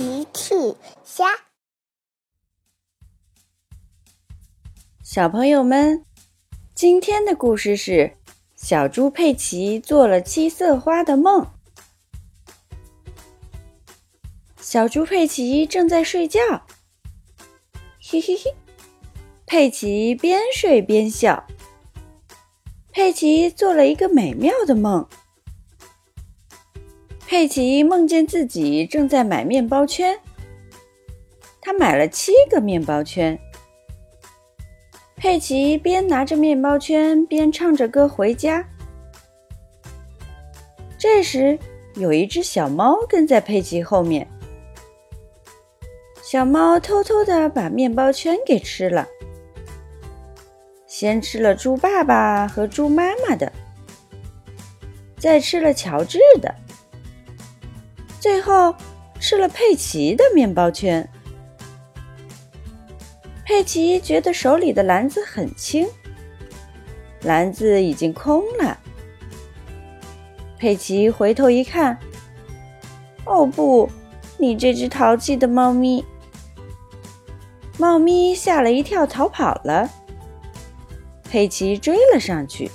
奇趣虾，小朋友们，今天的故事是小猪佩奇做了七色花的梦。小猪佩奇正在睡觉，嘿嘿嘿，佩奇边睡边笑。佩奇做了一个美妙的梦。佩奇梦见自己正在买面包圈，他买了七个面包圈。佩奇边拿着面包圈边唱着歌回家。这时，有一只小猫跟在佩奇后面。小猫偷偷的把面包圈给吃了，先吃了猪爸爸和猪妈妈的，再吃了乔治的。最后吃了佩奇的面包圈。佩奇觉得手里的篮子很轻，篮子已经空了。佩奇回头一看，哦不，你这只淘气的猫咪！猫咪吓了一跳，逃跑了。佩奇追了上去。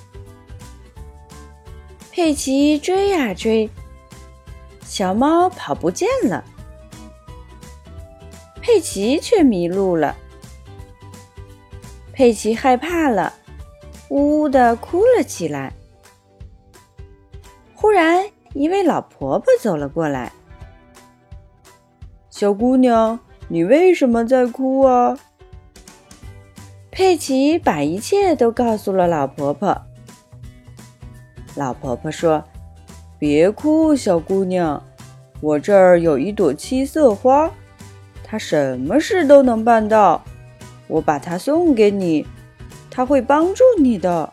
佩奇追呀追。小猫跑不见了，佩奇却迷路了。佩奇害怕了，呜呜的哭了起来。忽然，一位老婆婆走了过来：“小姑娘，你为什么在哭啊？”佩奇把一切都告诉了老婆婆。老婆婆说。别哭，小姑娘，我这儿有一朵七色花，它什么事都能办到。我把它送给你，它会帮助你的。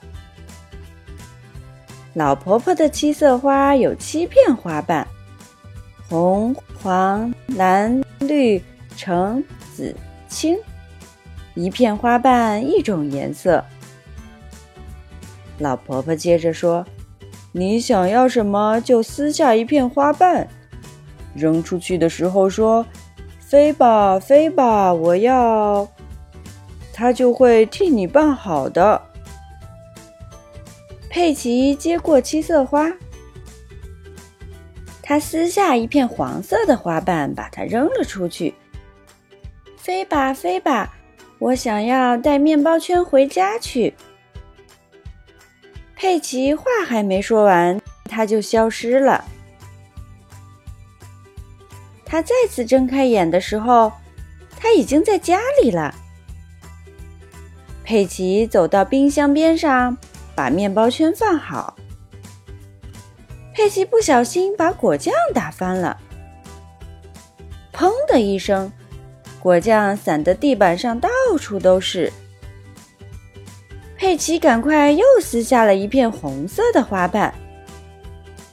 老婆婆的七色花有七片花瓣，红、黄、蓝、绿、橙、紫、青，一片花瓣一种颜色。老婆婆接着说。你想要什么，就撕下一片花瓣，扔出去的时候说：“飞吧，飞吧，我要。”它就会替你办好的。佩奇接过七色花，他撕下一片黄色的花瓣，把它扔了出去。飞吧，飞吧，我想要带面包圈回家去。佩奇话还没说完，他就消失了。他再次睁开眼的时候，他已经在家里了。佩奇走到冰箱边上，把面包圈放好。佩奇不小心把果酱打翻了，砰的一声，果酱散的地板上到处都是。佩奇，赶快又撕下了一片红色的花瓣。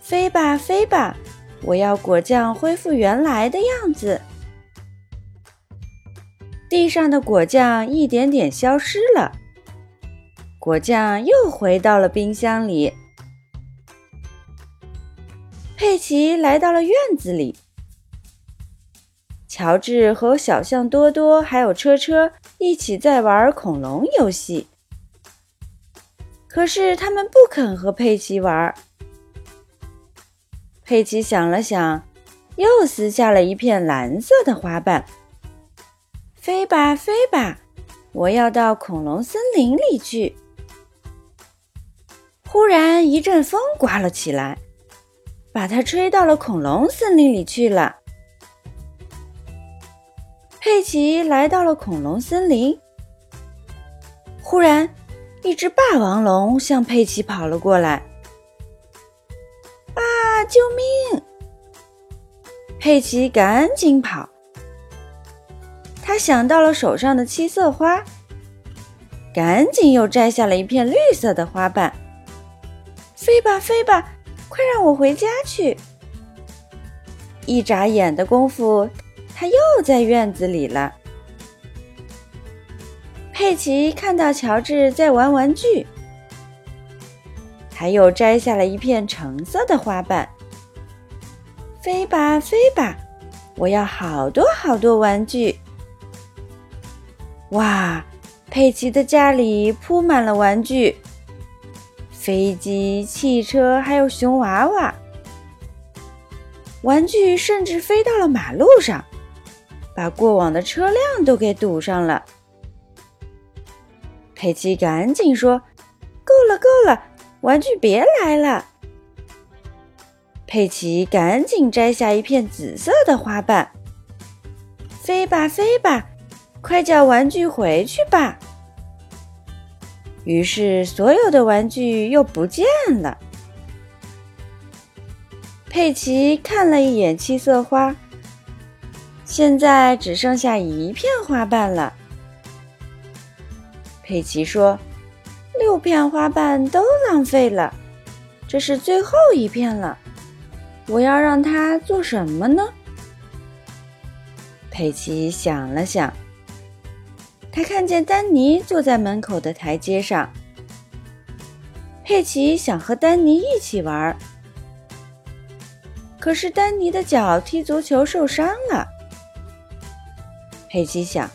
飞吧，飞吧！我要果酱恢复原来的样子。地上的果酱一点点消失了，果酱又回到了冰箱里。佩奇来到了院子里，乔治和小象多多还有车车一起在玩恐龙游戏。可是他们不肯和佩奇玩。佩奇想了想，又撕下了一片蓝色的花瓣。飞吧，飞吧！我要到恐龙森林里去。忽然一阵风刮了起来，把它吹到了恐龙森林里去了。佩奇来到了恐龙森林，忽然。一只霸王龙向佩奇跑了过来，啊！救命！佩奇赶紧跑。他想到了手上的七色花，赶紧又摘下了一片绿色的花瓣。飞吧，飞吧，快让我回家去！一眨眼的功夫，他又在院子里了。佩奇看到乔治在玩玩具，他又摘下了一片橙色的花瓣。飞吧，飞吧，我要好多好多玩具！哇，佩奇的家里铺满了玩具，飞机、汽车，还有熊娃娃。玩具甚至飞到了马路上，把过往的车辆都给堵上了。佩奇赶紧说：“够了，够了，玩具别来了。”佩奇赶紧摘下一片紫色的花瓣，飞吧飞吧，快叫玩具回去吧。于是，所有的玩具又不见了。佩奇看了一眼七色花，现在只剩下一片花瓣了。佩奇说：“六片花瓣都浪费了，这是最后一片了。”我要让他做什么呢？佩奇想了想，他看见丹尼坐在门口的台阶上。佩奇想和丹尼一起玩，可是丹尼的脚踢足球受伤了。佩奇想，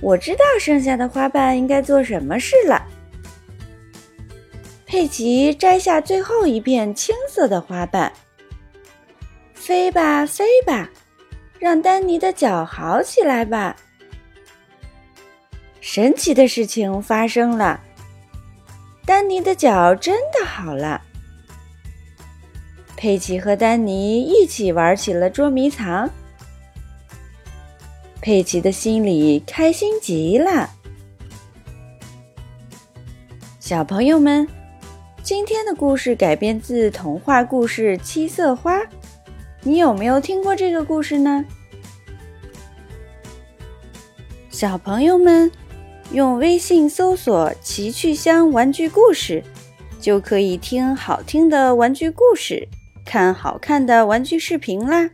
我知道剩下的花瓣应该做什么事了。佩奇摘下最后一片青色的花瓣。飞吧，飞吧，让丹尼的脚好起来吧！神奇的事情发生了，丹尼的脚真的好了。佩奇和丹尼一起玩起了捉迷藏，佩奇的心里开心极了。小朋友们，今天的故事改编自童话故事《七色花》。你有没有听过这个故事呢？小朋友们，用微信搜索“奇趣箱玩具故事”，就可以听好听的玩具故事，看好看的玩具视频啦。